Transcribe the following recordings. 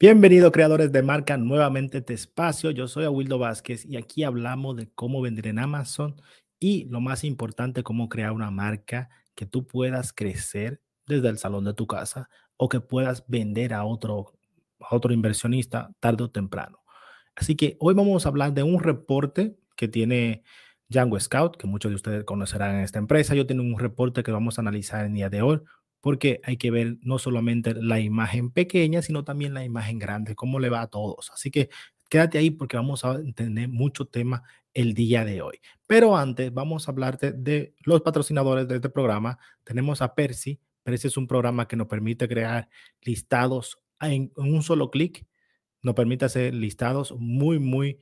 Bienvenido creadores de marca nuevamente este espacio. Yo soy Awildo Vázquez y aquí hablamos de cómo vender en Amazon y lo más importante, cómo crear una marca que tú puedas crecer desde el salón de tu casa o que puedas vender a otro, a otro inversionista tarde o temprano. Así que hoy vamos a hablar de un reporte que tiene Django Scout, que muchos de ustedes conocerán en esta empresa. Yo tengo un reporte que vamos a analizar en día de hoy porque hay que ver no solamente la imagen pequeña, sino también la imagen grande, cómo le va a todos. Así que quédate ahí porque vamos a tener mucho tema el día de hoy. Pero antes vamos a hablarte de los patrocinadores de este programa. Tenemos a Percy. Percy es un programa que nos permite crear listados en, un solo clic. Nos permite hacer listados muy, muy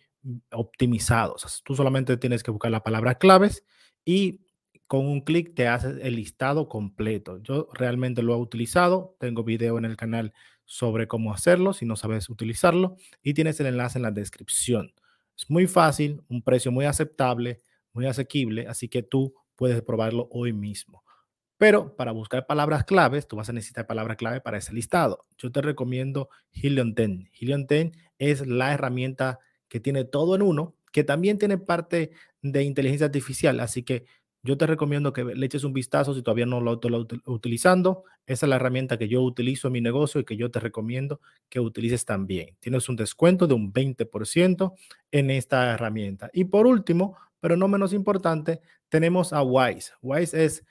optimizados. Tú solamente tienes que buscar la palabra claves y con un clic te hace el listado completo. Yo realmente lo he utilizado. Tengo video en el canal sobre cómo hacerlo si no sabes utilizarlo y tienes el enlace en la descripción. Es muy fácil, un precio muy aceptable, muy asequible, así que tú puedes probarlo hoy mismo. Pero para buscar palabras claves, tú vas a necesitar palabras clave para ese listado. Yo te recomiendo Helion 10. Helion 10 es la herramienta que tiene todo en uno, que también tiene parte de inteligencia artificial, así que yo te recomiendo que le eches un vistazo si todavía no lo estás utilizando. Esa es la herramienta que yo utilizo en mi negocio y que yo te recomiendo que utilices también. Tienes un descuento de un 20% en esta herramienta. Y por último, pero no menos importante, tenemos a Wise. Wise es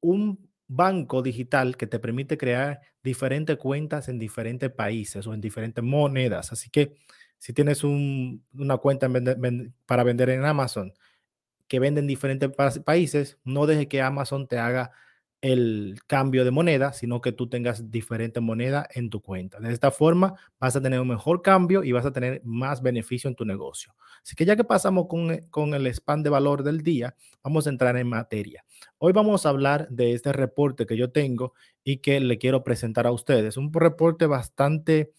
un banco digital que te permite crear diferentes cuentas en diferentes países o en diferentes monedas. Así que si tienes una cuenta para vender en Amazon, que venden diferentes países, no deje que Amazon te haga el cambio de moneda, sino que tú tengas diferente moneda en tu cuenta. De esta forma vas a tener un mejor cambio y vas a tener más beneficio en tu negocio. Así que ya que pasamos con, eh, con el spam de valor del día, vamos a entrar en materia. Hoy vamos a hablar de este reporte que yo tengo y que le quiero presentar a ustedes. Un reporte bastante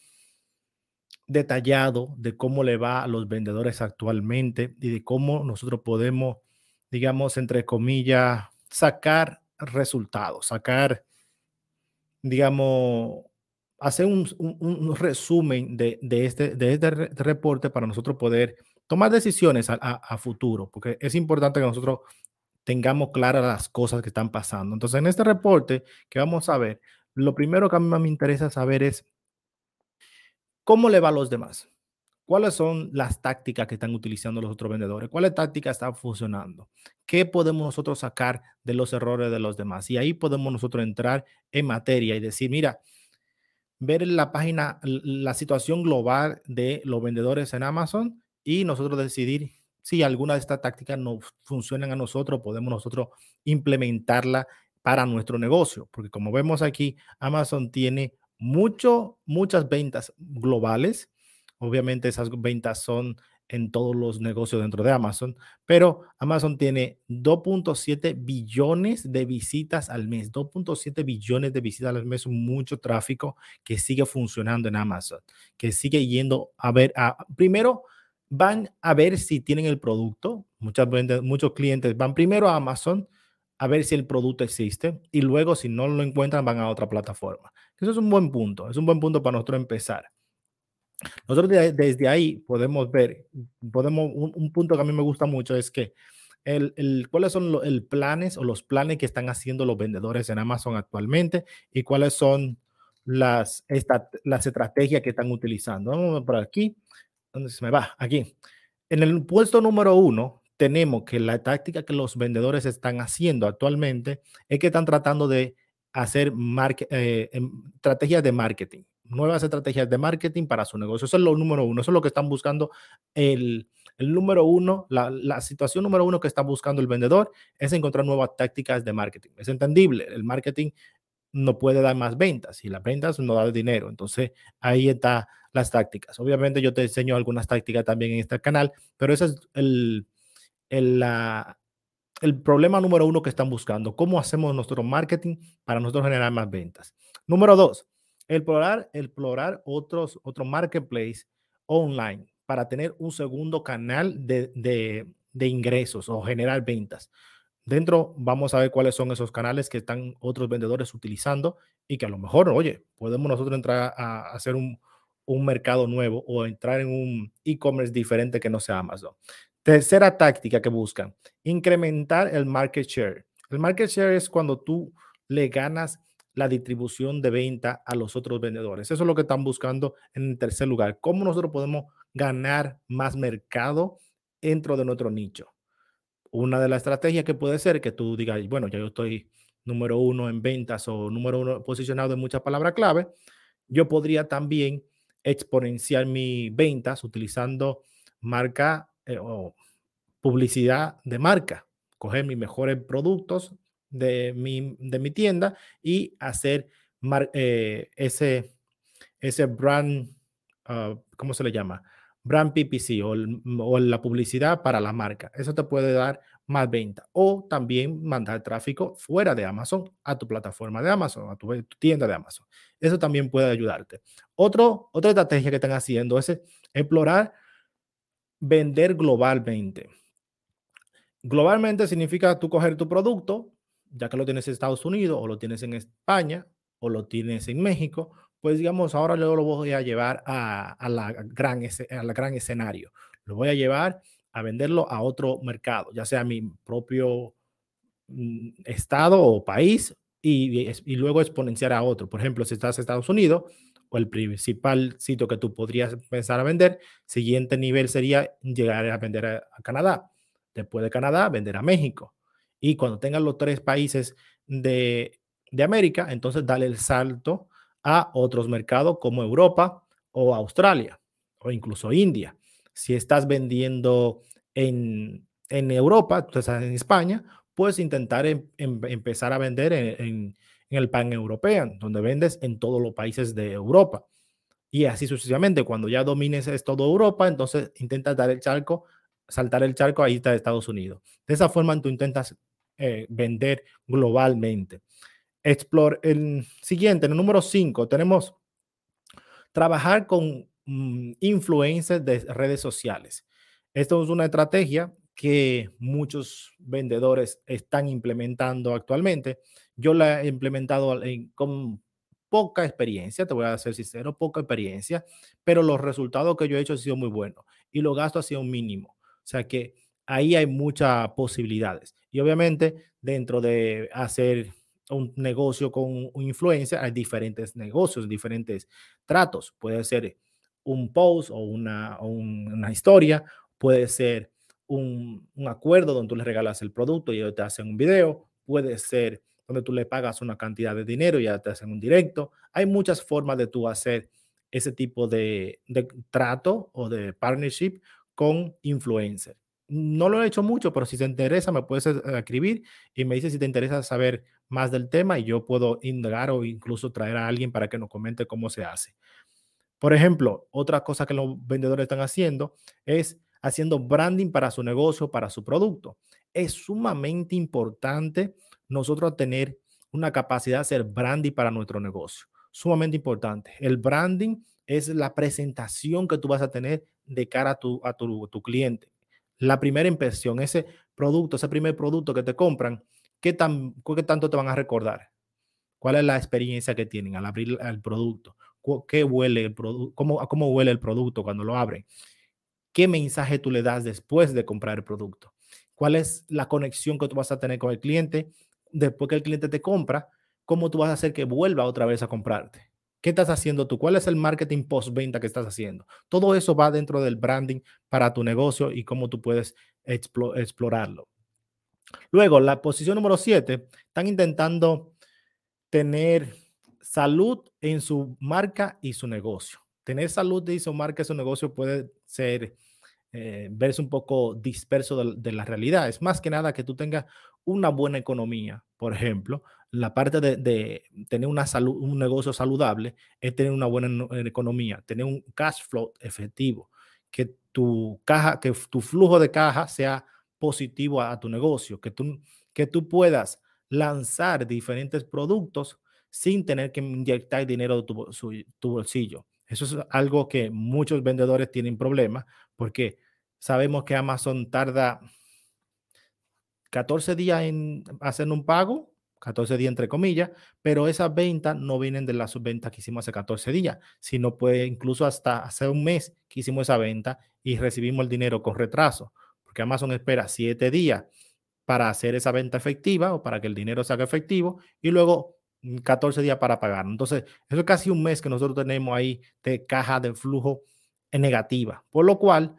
detallado de cómo le va a los vendedores actualmente y de cómo nosotros podemos, digamos, entre comillas, sacar resultados, sacar, digamos, hacer un, resumen de, este, de este reporte para nosotros poder tomar decisiones a, futuro, porque es importante que nosotros tengamos claras las cosas que están pasando. Entonces, en este reporte que vamos a ver, lo primero que a mí me interesa saber es ¿Cómo le va a los demás? ¿Cuáles son las tácticas que están utilizando los otros vendedores? ¿Cuáles tácticas están funcionando? ¿Qué podemos nosotros sacar de los errores de los demás? Y ahí podemos nosotros entrar en materia y decir, mira, ver la página la situación global de los vendedores en Amazon y nosotros decidir si alguna de estas tácticas no funcionan a nosotros, podemos nosotros implementarla para nuestro negocio. Porque como vemos aquí, Amazon tiene muchas ventas globales. Obviamente esas ventas son en todos los negocios dentro de Amazon, pero Amazon tiene 2.7 billones de visitas al mes, 2.7 billones de visitas al mes, mucho tráfico que sigue funcionando en Amazon, que sigue yendo a ver, a, primero van a ver si tienen el producto, muchas, muchos clientes van primero a Amazon a ver si el producto existe y luego si no lo encuentran van a otra plataforma. Eso es un buen punto, es un buen punto para nosotros empezar. Nosotros desde ahí podemos ver, podemos, un, punto que a mí me gusta mucho es que el, el, cuáles son los planes o los planes que están haciendo los vendedores en Amazon actualmente y cuáles son las, las estrategias que están utilizando. Vamos por aquí, ¿dónde se me va? Aquí. En el puesto número uno tenemos que la táctica que los vendedores están haciendo actualmente es que están tratando de hacer eh, em, estrategias de marketing, nuevas estrategias de marketing para su negocio. Eso es lo número uno, eso es lo que están buscando el, el número uno, la, la, situación número uno que está buscando el vendedor es encontrar nuevas tácticas de marketing. Es entendible, el marketing no puede dar más ventas y las ventas no dan dinero. Entonces ahí está las tácticas. Obviamente yo te enseño algunas tácticas también en este canal, pero ese es el, el, la, el problema número uno que están buscando. ¿Cómo hacemos nuestro marketing para nosotros generar más ventas? Número dos, explorar, explorar otros, otro marketplace online para tener un segundo canal de, de, de ingresos o generar ventas. Dentro vamos a ver cuáles son esos canales que están otros vendedores utilizando y que a lo mejor, oye, podemos nosotros entrar a hacer un, un mercado nuevo o entrar en un e-commerce diferente que no sea Amazon. Tercera táctica que buscan, incrementar el market share. El market share es cuando tú le ganas la distribución de venta a los otros vendedores. Eso es lo que están buscando en tercer lugar. ¿Cómo nosotros podemos ganar más mercado dentro de nuestro nicho? Una de las estrategias que puede ser que tú digas, bueno, ya yo estoy número uno en ventas o número uno posicionado en muchas palabras clave, yo podría también exponenciar mis ventas utilizando marca eh, o publicidad de marca, coger mis mejores productos de mi, de mi tienda y hacer eh, ese, ese brand, uh, ¿cómo se le llama? Brand PPC o, o, la publicidad para la marca. Eso te puede dar más venta. O también mandar tráfico fuera de Amazon a tu plataforma de Amazon, a tu, tu tienda de Amazon. Eso también puede ayudarte. Otro, otra estrategia que están haciendo es explorar vender globalmente. Globalmente significa tú coger tu producto, ya que lo tienes en Estados Unidos o lo tienes en España o lo tienes en México, pues digamos, ahora lo voy a llevar a, la gran, a la gran escenario. Lo voy a llevar a venderlo a otro mercado, ya sea mi propio mm, estado o país y, luego exponenciar a otro. Por ejemplo, si estás en Estados Unidos o el principal sitio que tú podrías empezar a vender, siguiente nivel sería llegar a vender a, Canadá después de Canadá, vender a México. Y cuando tengan los tres países de, de América, entonces dale el salto a otros mercados como Europa o Australia o incluso India. Si estás vendiendo en, en Europa, tú estás en España, puedes intentar em, em, empezar a vender en, el pan europeo, donde vendes en todos los países de Europa. Y así sucesivamente, cuando ya domines todo Europa, entonces intentas dar el charco saltar el charco, ahí está Estados Unidos. De esa forma tú intentas eh, vender globalmente. Explore el siguiente, en el número 5, tenemos trabajar con mm, influencers de redes sociales. Esto es una estrategia que muchos vendedores están implementando actualmente. Yo la he implementado con poca experiencia, te voy a ser sincero, poca experiencia, pero los resultados que yo he hecho han sido muy buenos y los gastos han sido mínimos. O sea que ahí hay muchas posibilidades. Y obviamente dentro de hacer un negocio con influencia hay diferentes negocios, diferentes tratos. Puede ser un post o una, una historia, puede ser un, acuerdo donde tú le regalas el producto y ellos te hacen un video, puede ser donde tú le pagas una cantidad de dinero y ya te hacen un directo. Hay muchas formas de tú hacer ese tipo de, de trato o de partnership con influencer. No lo he hecho mucho, pero si te interesa, me puedes eh, escribir y me dices si te interesa saber más del tema y yo puedo indagar o incluso traer a alguien para que nos comente cómo se hace. Por ejemplo, otra cosa que los vendedores están haciendo es haciendo branding para su negocio, para su producto. Es sumamente importante nosotros tener una capacidad de hacer branding para nuestro negocio. Sumamente importante. El branding es la presentación que tú vas a tener de cara a tu, cliente. La primera impresión, ese producto, ese primer producto que te compran, ¿qué, tan, ¿qué tanto te van a recordar? ¿Cuál es la experiencia que tienen al abrir el producto? ¿Qué huele el ¿Cómo huele el producto cuando lo abren? ¿Qué mensaje tú le das después de comprar el producto? ¿Cuál es la conexión que tú vas a tener con el cliente después que el cliente te compra? ¿Cómo tú vas a hacer que vuelva otra vez a comprarte? ¿Qué estás haciendo tú? ¿Cuál es el marketing post-venta que estás haciendo? Todo eso va dentro del branding para tu negocio y cómo tú puedes explorarlo. Luego, la posición número 7, están intentando tener salud en su marca y su negocio. Tener salud en su marca y su negocio puede ser eh, verse un poco disperso de, la realidad. Es más que nada que tú tengas una buena economía. Por ejemplo, la parte de, tener una salud, un negocio saludable es tener una buena economía, tener un cash flow efectivo, que tu caja, que tu flujo de caja sea positivo a, tu negocio, que tú, que tú puedas lanzar diferentes productos sin tener que inyectar dinero de tu bolsillo. Eso es algo que muchos vendedores tienen problemas porque sabemos que Amazon tarda 14 días en hacer un pago, 14 días entre comillas, pero esas ventas no vienen de las ventas que hicimos hace 14 días, sino puede incluso hasta hace un mes que hicimos esa venta y recibimos el dinero con retraso, porque Amazon espera 7 días para hacer esa venta efectiva o para que el dinero se haga efectivo y luego 14 días para pagar. Entonces, eso es casi un mes que nosotros tenemos ahí de caja de flujo negativa, por lo cual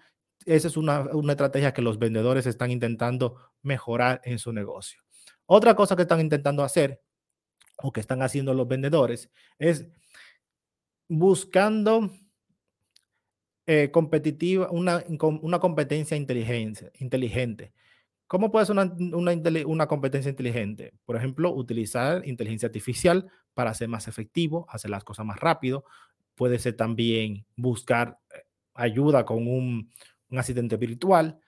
esa es una, una estrategia que los vendedores están intentando mejorar en su negocio. Otra cosa que están intentando hacer o que están haciendo los vendedores es buscando eh, competitiva, una, una competencia inteligente, inteligente. ¿Cómo puede ser una, una, competencia inteligente? Por ejemplo, utilizar inteligencia artificial para ser más efectivo, hacer las cosas más rápido. Puede ser también buscar eh, ayuda con un, un asistente virtual,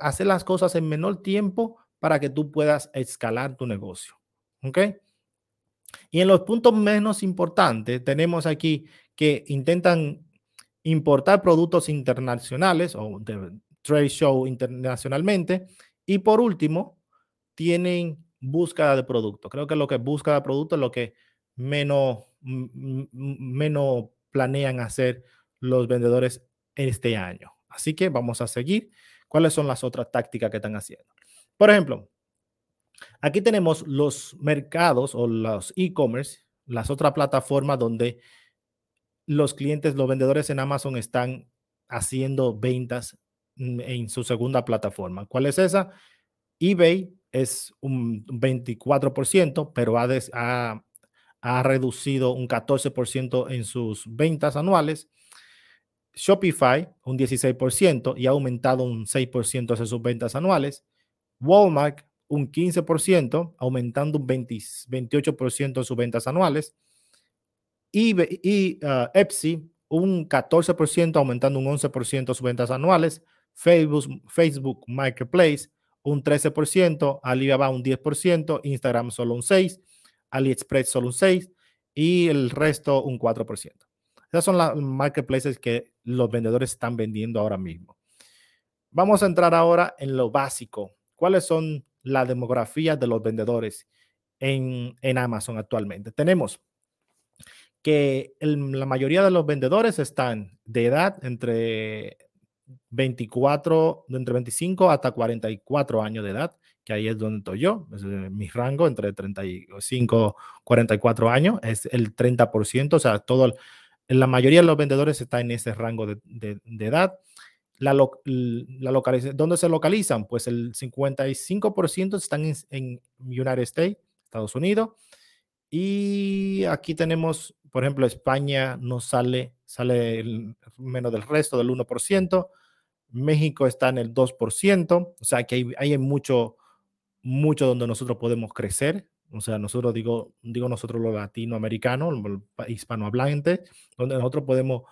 hacer las cosas en menor tiempo para que tú puedas escalar tu negocio. ¿Ok? Y en los puntos menos importantes, tenemos aquí que intentan importar productos internacionales o de trade show internacionalmente. Y por último, tienen búsqueda de producto. Creo que lo que busca de producto es lo que menos, menos planean hacer los vendedores este año. Así que vamos a seguir. ¿Cuáles son las otras tácticas que están haciendo? Por ejemplo, aquí tenemos los mercados o los e-commerce, las otras plataformas donde los clientes, los vendedores en Amazon están haciendo ventas en su segunda plataforma. ¿Cuál es esa? eBay es un 24%, pero ha, ha, ha reducido un 14% en sus ventas anuales. Shopify un 16% y ha aumentado un 6% en sus ventas anuales. Walmart un 15%, aumentando un 28% en sus ventas anuales. Y, y uh, Etsy un 14%, aumentando un 11% en sus ventas anuales. Facebook, Facebook Marketplace un 13%, Alibaba un 10%, Instagram solo un 6%, AliExpress solo un 6% y el resto un 4%. Esas son las marketplaces que los vendedores están vendiendo ahora mismo. Vamos a entrar ahora en lo básico. ¿Cuáles son las demografías de los vendedores en, en Amazon actualmente? Tenemos que la mayoría de los vendedores están de edad entre 24, entre 25 hasta 44 años de edad, que ahí es donde estoy yo, es mi rango entre 35 44 años, es el 30%, o sea, todo, la mayoría de los vendedores está en ese rango de, edad. La, la localización, ¿Dónde se localizan? Pues el 55% están en, en United States, Estados Unidos, y aquí tenemos, por ejemplo, España no sale, sale menos del resto, del 1%. México está en el 2%, o sea que hay, hay mucho, mucho donde nosotros podemos crecer. O sea, nosotros digo, digo nosotros los latinoamericanos, los hispanohablantes, donde nosotros podemos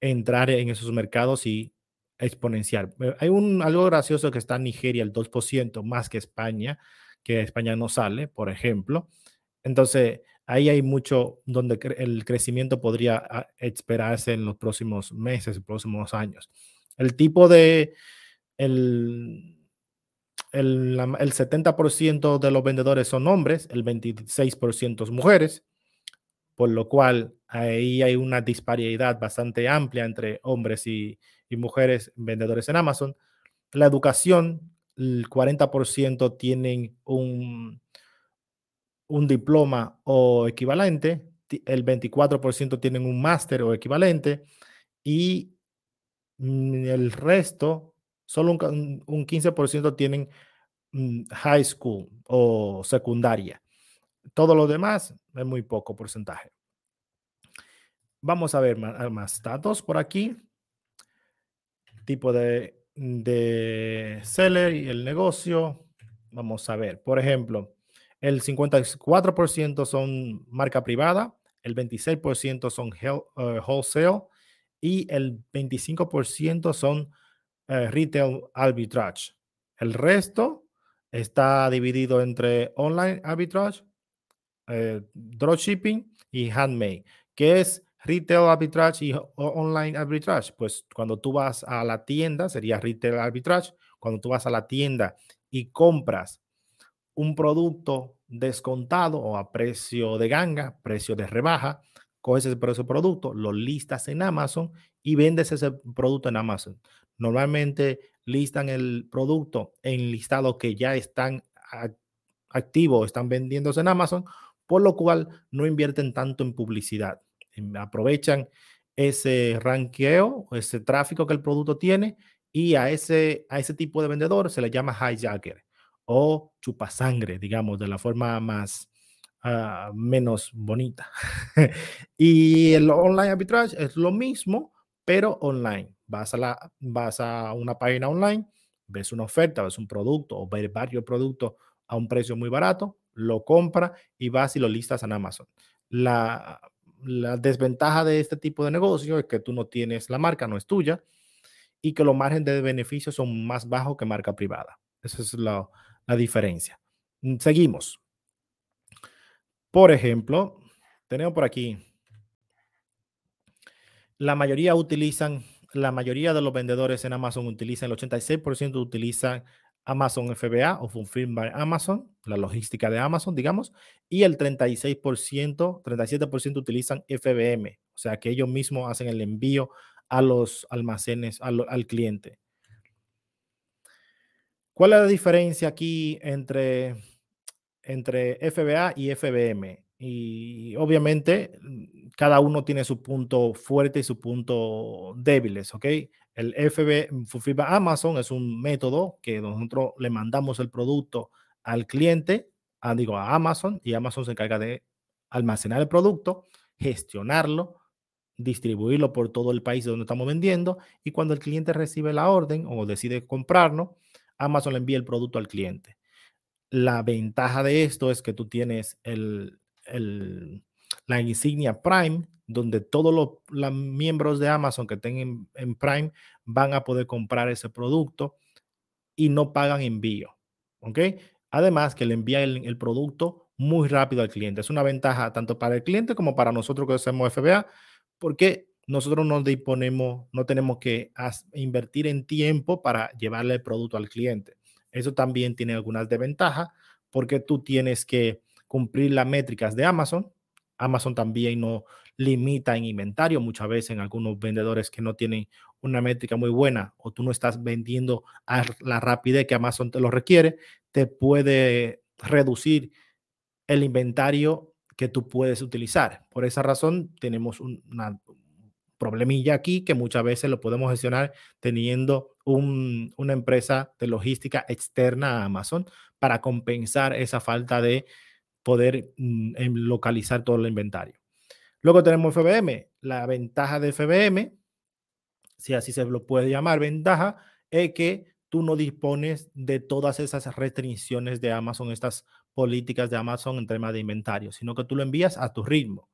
entrar en esos mercados y exponenciar. Eh, hay un, algo gracioso que está en Nigeria, el 2% más que España, que España no sale, por ejemplo. Entonces, ahí hay mucho donde el crecimiento podría ah, esperarse en los próximos meses, próximos años. El tipo de, el, el, el 70% de los vendedores son hombres, el 26% son mujeres, por lo cual ahí hay una disparidad bastante amplia entre hombres y, y mujeres vendedores en Amazon. La educación, el 40% tienen un, un diploma o equivalente, el 24% tienen un máster o equivalente y mm, el resto, solo un, un 15% tienen mm, high school o secundaria. Todo lo demás es muy poco porcentaje. Vamos a ver más, más datos por aquí. tipo de, de seller y el negocio. Vamos a ver, por ejemplo, el 54% son marca privada, el 26% son uh, wholesale y el 25% son uh, retail arbitrage. El resto está dividido entre online arbitrage, eh, dropshipping y handmade, que es retail arbitrage y online arbitrage. Pues cuando tú vas a la tienda sería retail arbitrage. Cuando tú vas a la tienda y compras un producto descontado o a precio de ganga, precio de rebaja, coges ese de producto, lo listas en Amazon y vendes ese producto en Amazon. Normalmente listan el producto en listados que ya están activos, están vendiéndose en Amazon, por lo cual no invierten tanto en publicidad. Aprovechan ese ranqueo, ese tráfico que el producto tiene y a ese, a ese tipo de vendedor se le llama hijacker o chupasangre, digamos, de la forma más uh, menos bonita. y el online arbitrage es lo mismo, pero online. Vas a, la, vas a una página online, ves una oferta, ves un producto o ves varios productos a un precio muy barato, lo compra y vas y lo listas en Amazon. La, desventaja de este tipo de negocio es que tú no tienes la marca, no es tuya, y que los márgenes de beneficio son más bajos que marca privada. Esa es la, la diferencia. Mm, seguimos. Por ejemplo, tenemos por aquí, la mayoría utilizan, la mayoría de los vendedores en Amazon utilizan, el 86% utilizan Amazon FBA o Fulfilled by Amazon, la logística de Amazon, digamos, y el 36%, 37% utilizan FBM, o sea que ellos mismos hacen el envío a los almacenes, al cliente. ¿Cuál es la diferencia aquí entre, entre FBA y FBM? Y obviamente mm, cada uno tiene su punto fuerte y su punto débiles, ¿ok? El FB Fulfilled Amazon es un método que nosotros le mandamos el producto al cliente, a, digo, a Amazon, y Amazon se encarga de almacenar el producto, gestionarlo, distribuirlo por todo el país donde estamos vendiendo, y cuando el cliente recibe la orden o decide comprarlo, Amazon le envía el producto al cliente. La ventaja de esto es que tú tienes el, la insignia Prime, donde todos los, miembros de Amazon que estén en, Prime van a poder comprar ese producto y no pagan envío. Además que le envía el, producto muy rápido al cliente. Es una ventaja tanto para el cliente como para nosotros que hacemos FBA, porque nosotros no disponemos, no tenemos que invertir en tiempo para llevarle el producto al cliente. Eso también tiene algunas desventajas porque tú tienes que cumplir las métricas de Amazon. Amazon también no limita en inventario. Muchas veces en algunos vendedores que no tienen una métrica muy buena o tú no estás vendiendo a la rapidez que Amazon te lo requiere, te puede reducir el inventario que tú puedes utilizar. Por esa razón tenemos una, problemilla aquí que muchas veces lo podemos gestionar teniendo una empresa de logística externa a Amazon para compensar esa falta de poder mm, localizar todo el inventario. Luego tenemos FBM. La ventaja de FBM, si así se lo puede llamar ventaja, es que tú no dispones de todas esas restricciones de Amazon, estas políticas de Amazon en tema de inventario, sino que tú lo envías a tu ritmo.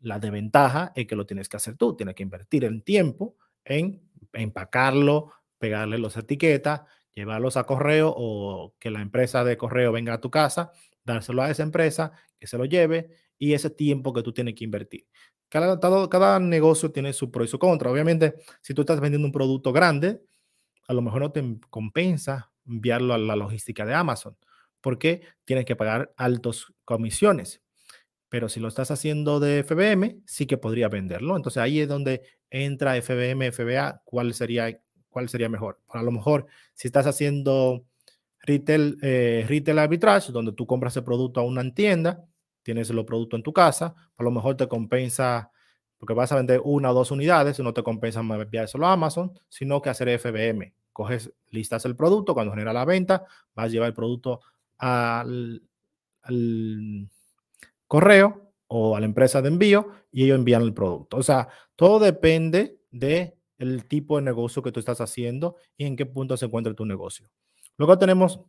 La desventaja es que lo tienes que hacer tú, tienes que invertir el tiempo en empacarlo, pegarle las etiquetas, llevarlos a correo o que la empresa de correo venga a tu casa, dárselo a esa empresa, que se lo lleve y ese tiempo que tú tienes que invertir. Cada, cada negocio tiene su pro y su contra. Obviamente, si tú estás vendiendo un producto grande, a lo mejor no te compensa enviarlo a la logística de Amazon, porque tienes que pagar altos comisiones. Pero si lo estás haciendo de FBM, sí que podría venderlo. Entonces ahí es donde entra FBM, FBA, cuál sería, cuál sería mejor. A lo mejor si estás haciendo retail, eh, retail arbitrage, donde tú compras el producto a una tienda, tienes los productos en tu casa, a lo mejor te compensa, porque vas a vender una o dos unidades, no te compensa enviárselo a Amazon, sino que hacer FBM. Coges, listas el producto, cuando genera la venta, vas a llevar el producto al, al correo o a la empresa de envío y ellos envían el producto. O sea, todo depende de el tipo de negocio que tú estás haciendo y en qué punto se encuentra tu negocio. Luego tenemos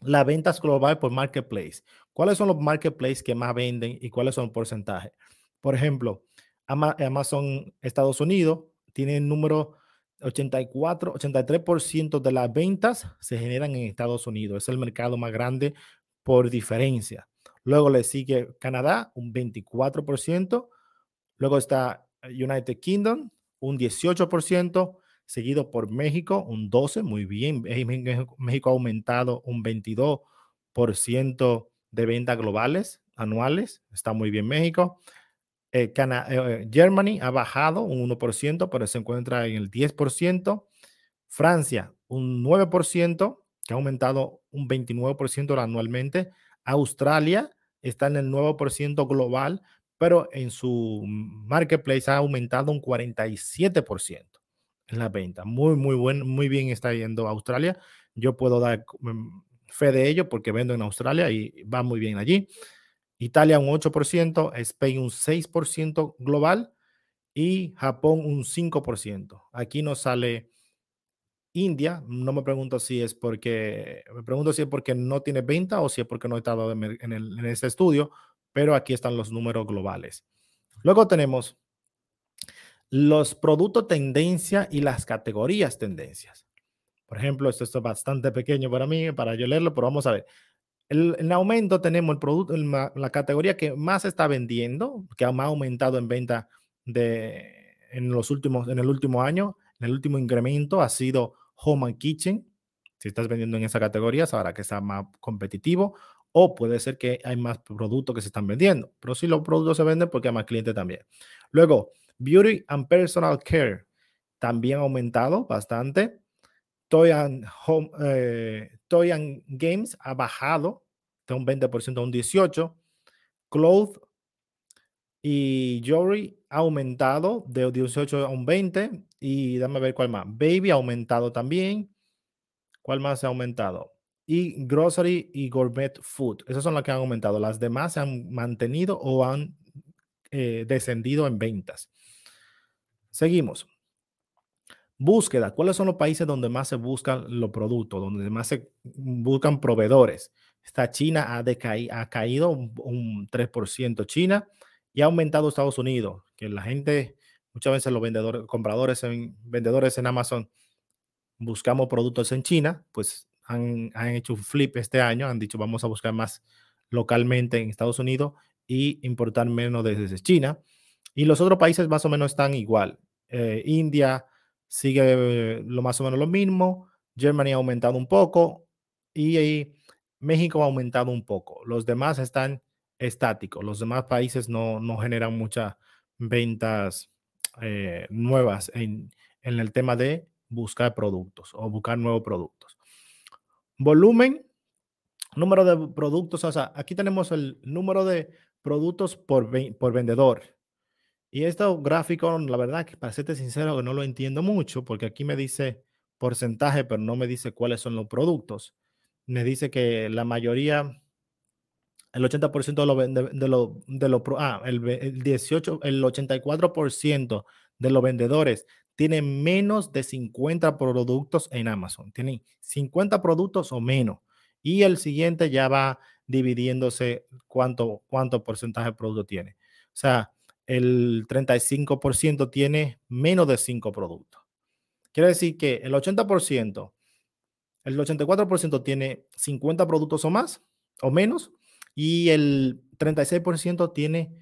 las ventas global por marketplace. ¿Cuáles son los marketplaces que más venden y cuáles son los porcentajes? Por ejemplo, Amazon Estados Unidos tiene el número 84, 83% de las ventas se generan en Estados Unidos. Es el mercado más grande por diferencia. Luego le sigue Canadá, un 24%. Luego está United Kingdom, un 18%, seguido por México, un 12%, muy bien. México ha aumentado un 22% de ventas globales anuales. Está muy bien México. Eh, eh, Germany ha bajado un 1%, pero se encuentra en el 10%. Francia, un 9%, que ha aumentado un 29% anualmente. Australia está en el 9% global, pero en su marketplace ha aumentado un 47% en la venta. Muy, muy, buen, muy bien está yendo Australia. Yo puedo dar mm, fe de ello porque vendo en Australia y va muy bien allí. Italia un 8%, Spain un 6% global y Japón un 5%. Aquí nos sale India, no me pregunto si es porque, me pregunto si es porque no tiene venta o si es porque no he estado en, en este estudio, pero aquí están los números globales. Luego tenemos los productos tendencia y las categorías tendencias. Por ejemplo, esto es bastante pequeño para mí, para yo leerlo, pero vamos a ver. El, en aumento tenemos el producto, la categoría que más está vendiendo, que ha aumentado en venta de, en, los últimos, en el último año, en el último incremento ha sido Home and Kitchen. Si estás vendiendo en esa categoría, sabrá que está más competitivo. O puede ser que hay más productos que se están vendiendo. Pero si los productos se venden, porque hay más clientes también. Luego, Beauty and Personal Care también ha aumentado bastante. Toy and, home, eh, Toy and Games ha bajado de un 20% a un 18%. Cloth y Jewelry ha aumentado de 18 a un 20. Y dame ver cuál más. Baby ha aumentado también. ¿Cuál más ha aumentado? Y Grocery y Gourmet Food. Esas son las que han aumentado. Las demás se han mantenido o han eh, descendido en ventas. Seguimos. Búsqueda. ¿Cuáles son los países donde más se buscan los productos, donde más se buscan proveedores? Esta China ha, ha caído un, 3% China y ha aumentado Estados Unidos, que la gente, muchas veces los vendedores, compradores en, vendedores en Amazon, buscamos productos en China, pues han, han hecho un flip este año, han dicho vamos a buscar más localmente en Estados Unidos y importar menos desde China. Y los otros países más o menos están igual. Eh, India sigue lo más o menos lo mismo. Germany ha aumentado un poco y, México ha aumentado un poco. Los demás están estáticos. Los demás países no, generan muchas ventas eh, nuevas en, en el tema de buscar productos o buscar nuevos productos. Volumen, número de productos. O sea, aquí tenemos el número de productos por, por vendedor. Y este gráfico, la verdad que para serte sincero, que no lo entiendo mucho, porque aquí me dice porcentaje, pero no me dice cuáles son los productos. Me dice que la mayoría, el 80% de los de, de lo, ah, el, 18, el 84% de los vendedores tienen menos de 50 productos en Amazon. Tienen 50 productos o menos. Y el siguiente ya va dividiéndose cuánto, cuánto porcentaje de producto tiene. O sea, el 35% tiene menos de 5 productos. Quiere decir que el 80%, el 84% tiene 50 productos o más o menos y el 36% tiene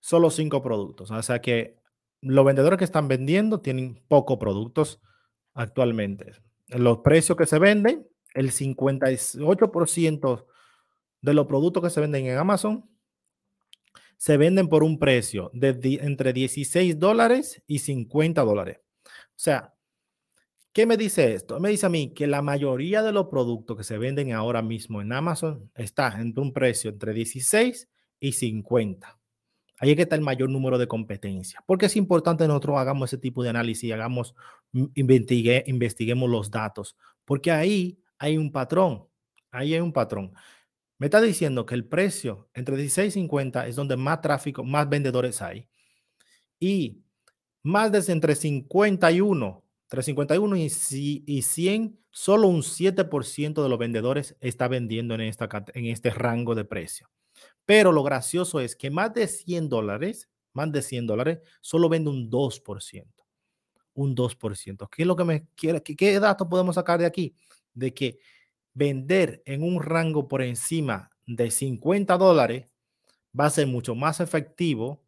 solo 5 productos. O sea que los vendedores que están vendiendo tienen pocos productos actualmente. Los precios que se venden, el 58% de los productos que se venden en Amazon se venden por un precio de entre 16 dólares y 50 dólares. O sea, ¿qué me dice esto? Me dice a mí que la mayoría de los productos que se venden ahora mismo en Amazon está entre un precio entre 16 y 50. Ahí es que está el mayor número de competencia. Porque es importante que nosotros hagamos ese tipo de análisis, hagamos, mm, investigue, investiguemos los datos, porque ahí hay un patrón. Ahí hay un patrón. Me está diciendo que el precio entre 16 y 50 es donde más tráfico, más vendedores hay. Y más de entre 51, entre 51 y, y 100, solo un 7% de los vendedores está vendiendo en, este rango de precio. Pero lo gracioso es que más de 100 dólares, más de 100 dólares, solo vende un 2%. Un 2%. ¿Qué es lo que me quiere? ¿Qué, qué dato podemos sacar de aquí? De que vender en un rango por encima de 50 dólares va a ser mucho más efectivo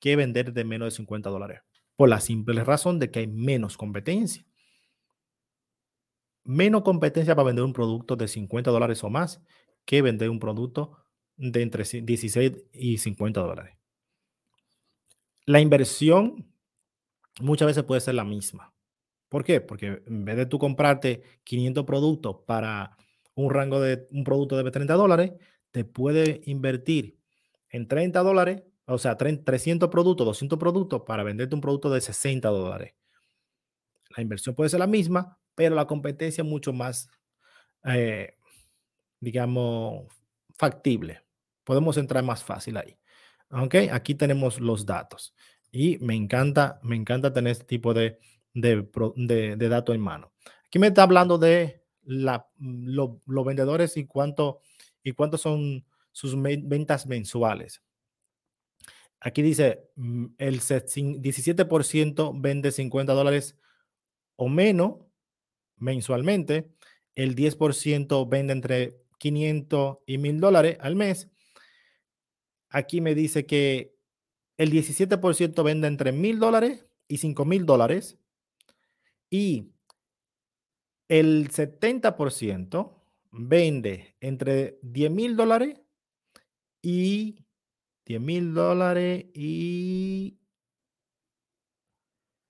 que vender de menos de 50 dólares. Por la simple razón de que hay menos competencia. Menos competencia para vender un producto de 50 dólares o más que vender un producto de entre 16 y 50 dólares. La inversión muchas veces puede ser la misma. ¿Por qué? Porque en vez de tú comprarte 500 productos para un rango de un producto de 30 dólares, te puede invertir en 30 dólares, o sea, 300 productos, 200 productos para venderte un producto de 60 dólares. La inversión puede ser la misma, pero la competencia es mucho más, eh, digamos, factible. Podemos entrar más fácil ahí. Ok, aquí tenemos los datos y me encanta, me encanta tener este tipo de, de, de, datos en mano. Aquí me está hablando de la, los vendedores y cuánto, y cuánto son sus ventas mensuales. Aquí dice, mm, el 17% vende 50 dólares o menos mensualmente, el 10% vende entre 500 y 1000 dólares al mes. Aquí me dice que el 17% vende entre 1000 dólares y 5000 dólares. Y el 70% vende entre 10 mil dólares y 10 mil dólares y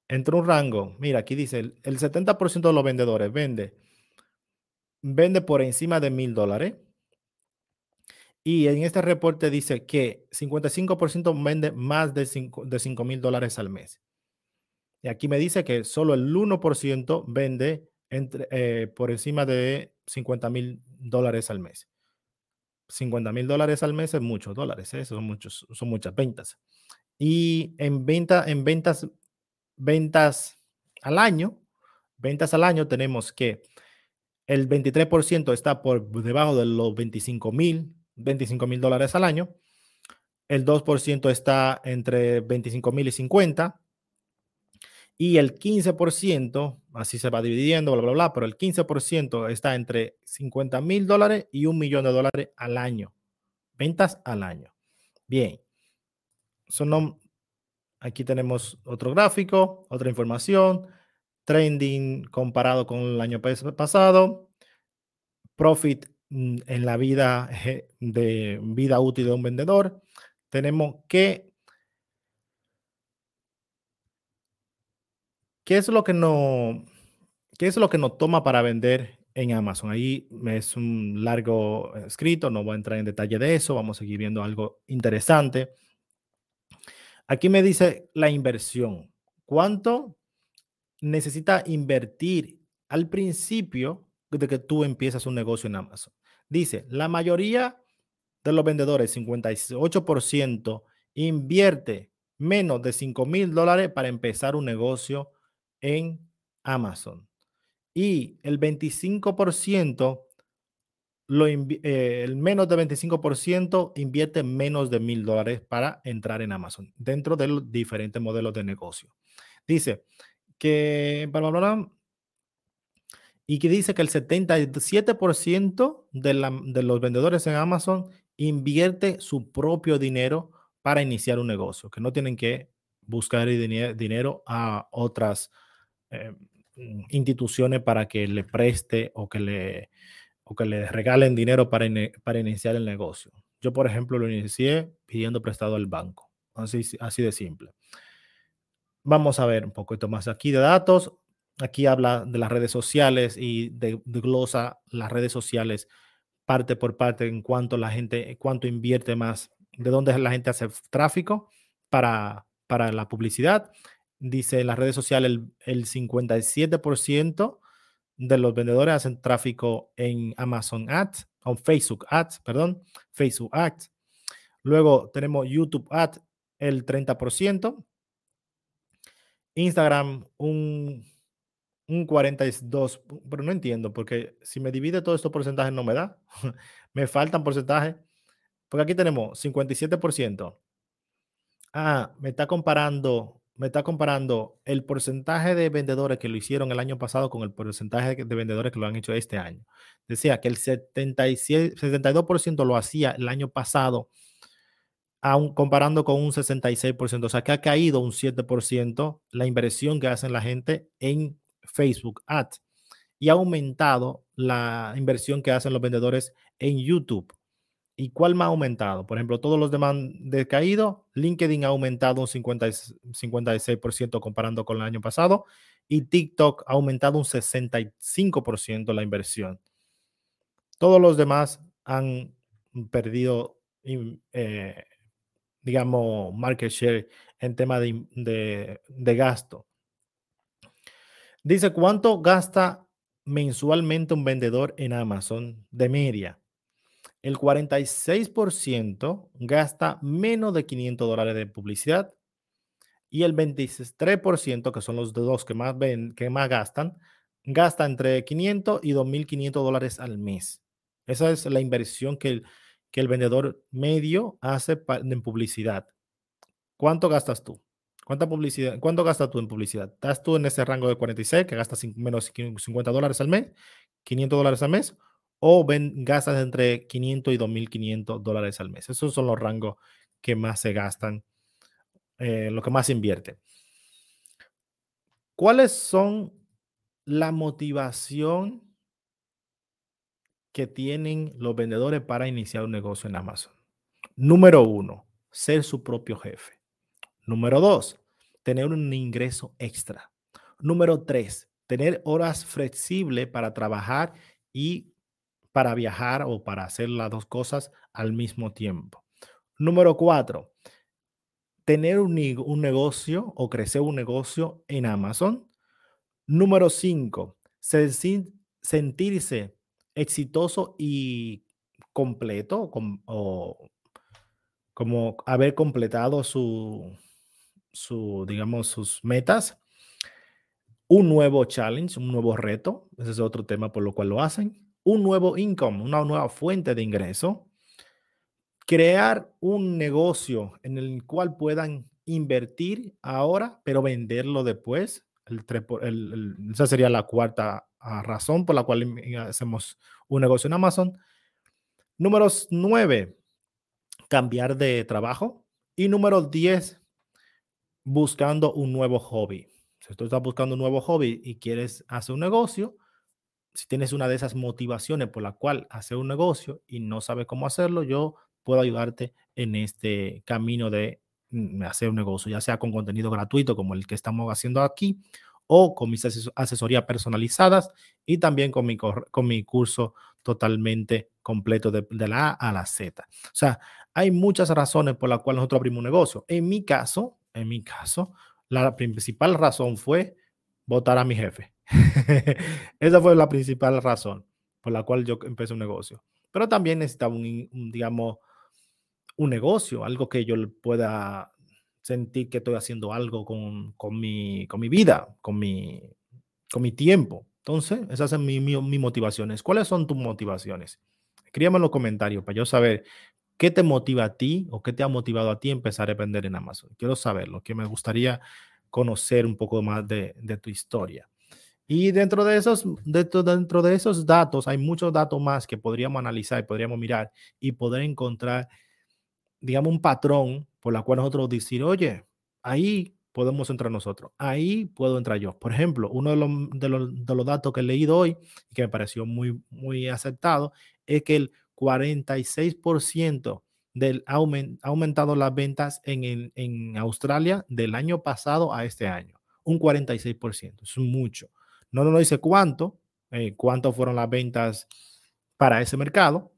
entre un rango. Mira, aquí dice el, 70% de los vendedores vende, vende por encima de mil dólares. Y en este reporte dice que 55% vende más de 5 de mil dólares al mes. Y aquí me dice que solo el 1% vende entre, eh, por encima de 50 mil dólares al mes. 50 mil dólares al mes es muchos dólares, ¿eh? son, muchos, son muchas ventas. Y en, venta, en ventas, ventas al año, ventas al año tenemos que el 23% está por debajo de los 25 mil, 25 mil dólares al año. El 2% está entre 25 mil y 50. Y el 15%, así se va dividiendo, bla, bla, bla, pero el 15% está entre 50 mil dólares y un millón de dólares al año. Ventas al año. Bien. Son, aquí tenemos otro gráfico, otra información. Trending comparado con el año pasado. Profit mm, en la vida de vida útil de un vendedor. Tenemos que ¿Qué es lo que no, qué es lo que nos toma para vender en Amazon? Ahí es un largo escrito, no voy a entrar en detalle de eso, vamos a seguir viendo algo interesante. Aquí me dice la inversión. ¿Cuánto necesita invertir al principio de que tú empiezas un negocio en Amazon? Dice, la mayoría de los vendedores, 58%, invierte menos de 5 mil dólares para empezar un negocio en Amazon. Y el 25%, lo eh, el menos de 25% invierte menos de mil dólares para entrar en Amazon dentro de los diferentes modelos de negocio. Dice que, y que dice que el 77% de, la, de los vendedores en Amazon invierte su propio dinero para iniciar un negocio, que no tienen que buscar dinero a otras eh, instituciones para que le preste o que le, o que le regalen dinero para, para iniciar el negocio. Yo, por ejemplo, lo inicié pidiendo prestado al banco. Así, así de simple. Vamos a ver un poquito más aquí de datos. Aquí habla de las redes sociales y de, glosa las redes sociales parte por parte en cuanto la gente, cuánto invierte más, de dónde la gente hace tráfico para, para la publicidad dice en las redes sociales el, el 57% de los vendedores hacen tráfico en Amazon Ads, o Facebook Ads, perdón, Facebook Ads. Luego tenemos YouTube Ads, el 30%. Instagram un, un 42, pero no entiendo, porque si me divide todos estos porcentajes no me da. me faltan porcentajes, porque aquí tenemos 57%. Ah, me está comparando, me está comparando el porcentaje de vendedores que lo hicieron el año pasado con el porcentaje de vendedores que lo han hecho este año. Decía que el 77, 72% lo hacía el año pasado aún comparando con un 66%, o sea que ha caído un 7% la inversión que hacen la gente en Facebook Ads y ha aumentado la inversión que hacen los vendedores en YouTube. ¿Y cuál más ha aumentado? Por ejemplo, todos los demás decaído. LinkedIn ha aumentado un 50, 56% comparando con el año pasado y TikTok ha aumentado un 65% la inversión. Todos los demás han perdido eh, digamos, market share en tema de, gasto. Dice, ¿cuánto gasta mensualmente un vendedor en Amazon de media? El 46% gasta menos de 500 dólares de publicidad y el 23%, que son los dos que más, ven, que más gastan, gasta entre 500 y 2.500 dólares al mes. Esa es la inversión que el, que el vendedor medio hace en publicidad. ¿Cuánto gastas tú? ¿Cuánta publicidad? ¿Cuánto gastas tú en publicidad? ¿Estás tú en ese rango de 46 que gastas menos 50 dólares al mes, 500 dólares al mes? ¿O ven, gastas entre 500 y 2.500 dólares al mes? Esos son los rangos que más se gastan, eh, lo que más se invierte. ¿Cuáles son la motivación que tienen los vendedores para iniciar un negocio en Amazon. Número uno, ser su propio jefe. Número dos, tener un ingreso extra. Número tres, tener horas flexibles para trabajar y para viajar o para hacer las dos cosas al mismo tiempo. Número cuatro, tener un, un negocio o crecer un negocio en Amazon. Número cinco, sentirse exitoso y completo, o como haber completado su, su, digamos, sus metas, un nuevo challenge, un nuevo reto, ese es otro tema por lo cual lo hacen, un nuevo income, una nueva fuente de ingreso, crear un negocio en el cual puedan invertir ahora, pero venderlo después. Esa sería la cuarta razón por la cual hacemos un negocio en Amazon. Número 9, cambiar de trabajo. Y número 10, buscando un nuevo hobby. Si tú estás buscando un nuevo hobby y quieres hacer un negocio, si tienes una de esas motivaciones por la cual hacer un negocio y no sabes cómo hacerlo, yo puedo ayudarte en este camino de mm, hacer un negocio, ya sea con contenido gratuito como el que estamos haciendo aquí o con mis asesorías personalizadas y también con mi, con mi curso totalmente completo de, la A a la Z. O sea, hay muchas razones por las cuales nosotros abrimos un negocio. En mi caso, en mi caso, la principal razón fue votar a mi jefe. Esa fue la principal razón por la cual yo empecé un negocio. Pero también necesitaba un digamos, un negocio, algo que yo pueda sentir que estoy haciendo algo con, con, mi, con mi vida, con mi, con mi tiempo. Entonces, esas son mis mi, motivaciones. ¿Cuáles son tus motivaciones? Escríbeme en los comentarios para yo saber qué te motiva a ti o qué te ha motivado a ti empezar a vender en Amazon. Quiero saberlo, que me gustaría conocer un poco más de tu historia. Y dentro de, esos, dentro, dentro de esos datos hay muchos datos más que podríamos analizar y podríamos mirar y poder encontrar, digamos, un patrón por la cual nosotros decir, oye, ahí podemos entrar nosotros, ahí puedo entrar yo. Por ejemplo, uno de los, de los, de los datos que he leído hoy y que me pareció muy, muy aceptado es que el 46% del ha aumentado las ventas en, en, Australia del año pasado a este año. Un 46%, es mucho. No nos dice cuánto, eh, cuánto fueron las ventas para ese mercado,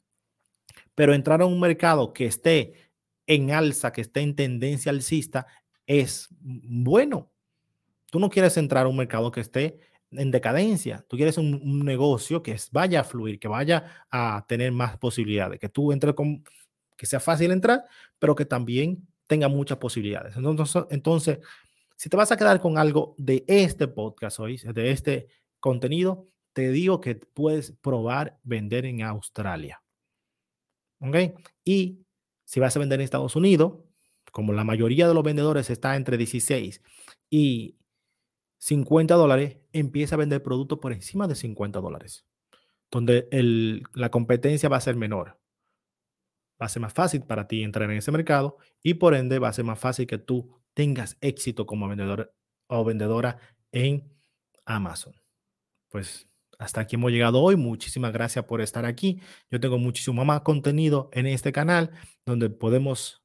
pero entrar a un mercado que esté en alza, que esté en tendencia alcista, es bueno. Tú no quieres entrar a un mercado que esté en decadencia. Tú quieres un, negocio que vaya a fluir, que vaya a tener más posibilidades, que tú entres con, que sea fácil entrar, pero que también tenga muchas posibilidades. Entonces, entonces Si te vas a quedar con algo de este podcast hoy, de este contenido, te digo que puedes probar vender en Australia. ¿Ok? Y si vas a vender en Estados Unidos, como la mayoría de los vendedores está entre 16 y 50 dólares, empieza a vender productos por encima de 50 dólares, donde la competencia va a ser menor. Va a ser más fácil para ti entrar en ese mercado y por ende va a ser más fácil que tú tengas éxito como vendedor o vendedora en Amazon. Pues hasta aquí hemos llegado hoy. Muchísimas gracias por estar aquí. Yo tengo muchísimo más contenido en este canal donde podemos,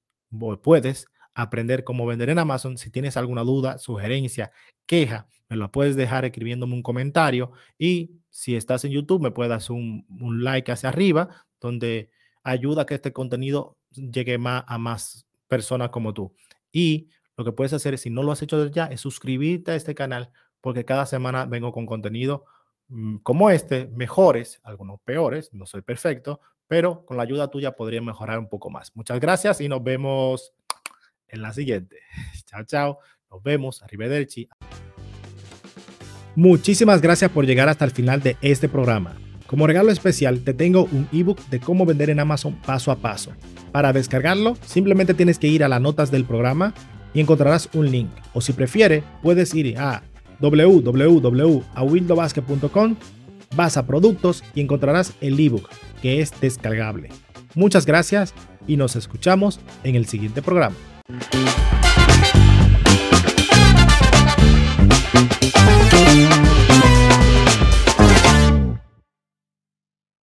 puedes aprender cómo vender en Amazon. Si tienes alguna duda, sugerencia, queja, me lo puedes dejar escribiéndome un comentario. Y si estás en YouTube, me puedes dar un, un like hacia arriba donde ayuda a que este contenido llegue más a más personas como tú. Y lo que puedes hacer, si no lo has hecho ya, es suscribirte a este canal porque cada semana vengo con contenido mm, como este, mejores, algunos peores, no soy perfecto, pero con la ayuda tuya podría mejorar un poco más. Muchas gracias y nos vemos en la siguiente. Chao, chao. Nos vemos. Arrivederci. Muchísimas gracias por llegar hasta el final de este programa. Como regalo especial, te tengo un ebook de cómo vender en Amazon paso a paso. Para descargarlo, simplemente tienes que ir a las notas del programa y encontrarás un link. O si prefieres, puedes ir a www.awildobasket.com, vas a productos y encontrarás el ebook que es descargable. Muchas gracias y nos escuchamos en el siguiente programa.